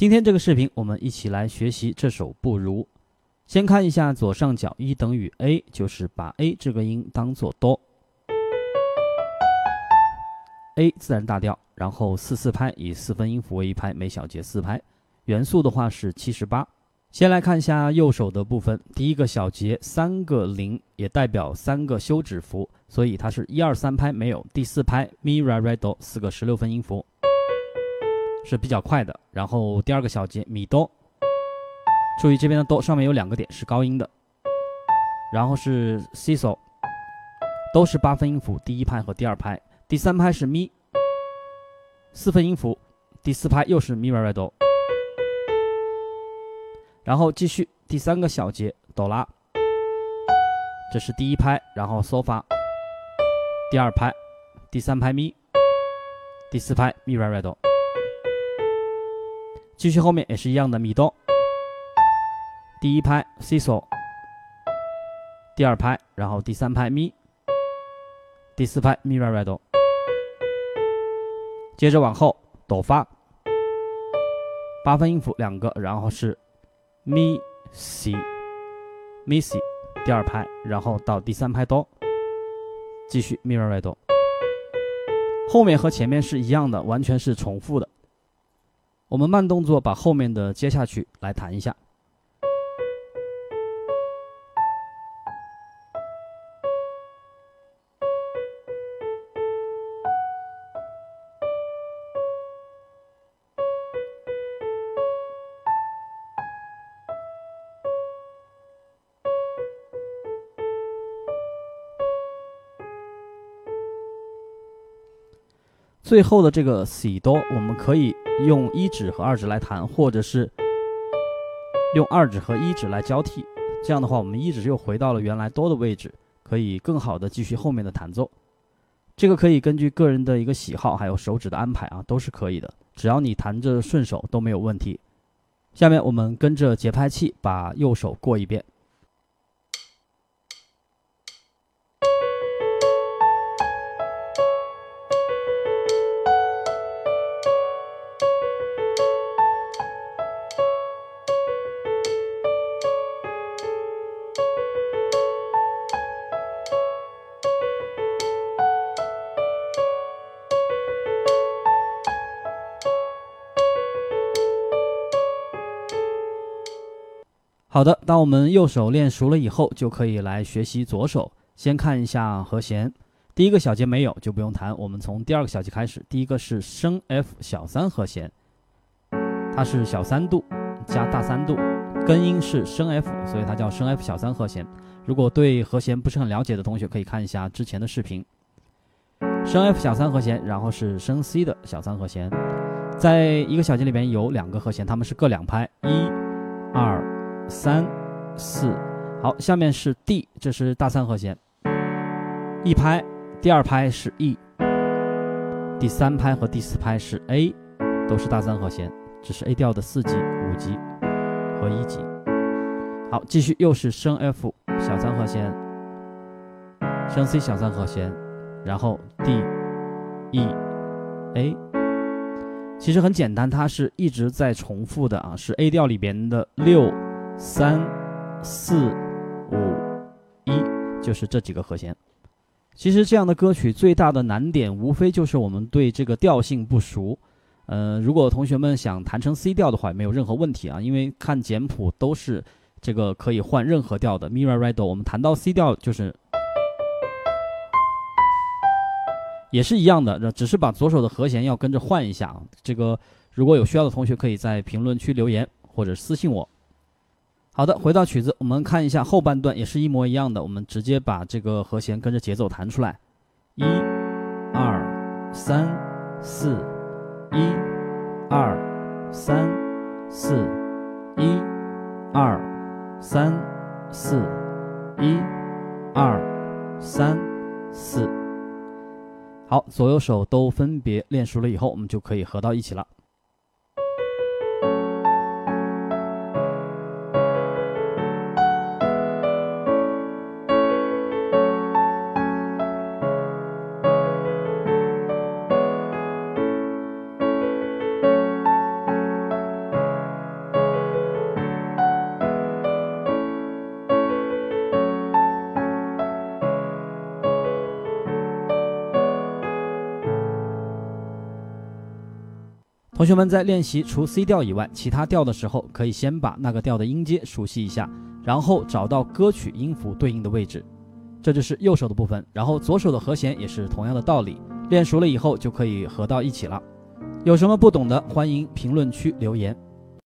今天这个视频，我们一起来学习这首不如。先看一下左上角，一等于 A，就是把 A 这个音当做哆。A 自然大调，然后四四拍，以四分音符为一拍，每小节四拍。元素的话是七十八。先来看一下右手的部分，第一个小节三个零，也代表三个休止符，所以它是一二三拍没有，第四拍 mi re re do 四个十六分音符。是比较快的，然后第二个小节米哆，注意这边的哆上面有两个点是高音的，然后是 C s o，都是八分音符，第一拍和第二拍，第三拍是咪，四分音符，第四拍又是咪来来哆，然后继续第三个小节哆拉，这是第一拍，然后嗦发，第二拍，第三拍咪，第四拍咪来来哆。继续后面也是一样的米哆，第一拍西索，第二拍，然后第三拍咪，第四拍咪来来哆，接着往后哆发，八分音符两个，然后是咪西咪西，第二拍，然后到第三拍哆，继续咪来来哆，后面和前面是一样的，完全是重复的。我们慢动作把后面的接下去来弹一下。最后的这个 C 哆，我们可以用一指和二指来弹，或者是用二指和一指来交替。这样的话，我们一指又回到了原来哆的位置，可以更好的继续后面的弹奏。这个可以根据个人的一个喜好，还有手指的安排啊，都是可以的。只要你弹着顺手都没有问题。下面我们跟着节拍器把右手过一遍。好的，当我们右手练熟了以后，就可以来学习左手。先看一下和弦，第一个小节没有就不用弹。我们从第二个小节开始，第一个是升 F 小三和弦，它是小三度加大三度，根音是升 F，所以它叫升 F 小三和弦。如果对和弦不是很了解的同学，可以看一下之前的视频。升 F 小三和弦，然后是升 C 的小三和弦，在一个小节里边有两个和弦，它们是各两拍，一、二。三、四，好，下面是 D，这是大三和弦，一拍，第二拍是 E，第三拍和第四拍是 A，都是大三和弦，只是 A 调的四级、五级和一级。好，继续又是升 F 小三和弦，升 C 小三和弦，然后 D、E、A，其实很简单，它是一直在重复的啊，是 A 调里边的六。三、四、五、一，就是这几个和弦。其实这样的歌曲最大的难点，无非就是我们对这个调性不熟。呃，如果同学们想弹成 C 调的话，没有任何问题啊，因为看简谱都是这个可以换任何调的。Mi Re Re Do，我们弹到 C 调就是也是一样的，只是把左手的和弦要跟着换一下啊。这个如果有需要的同学，可以在评论区留言或者私信我。好的，回到曲子，我们看一下后半段，也是一模一样的。我们直接把这个和弦跟着节奏弹出来，一、二、三、四，一、二、三、四，一、二、三、四，一、二、三、四。好，左右手都分别练熟了以后，我们就可以合到一起了。同学们在练习除 C 调以外其他调的时候，可以先把那个调的音阶熟悉一下，然后找到歌曲音符对应的位置。这就是右手的部分，然后左手的和弦也是同样的道理，练熟了以后就可以合到一起了。有什么不懂的，欢迎评论区留言。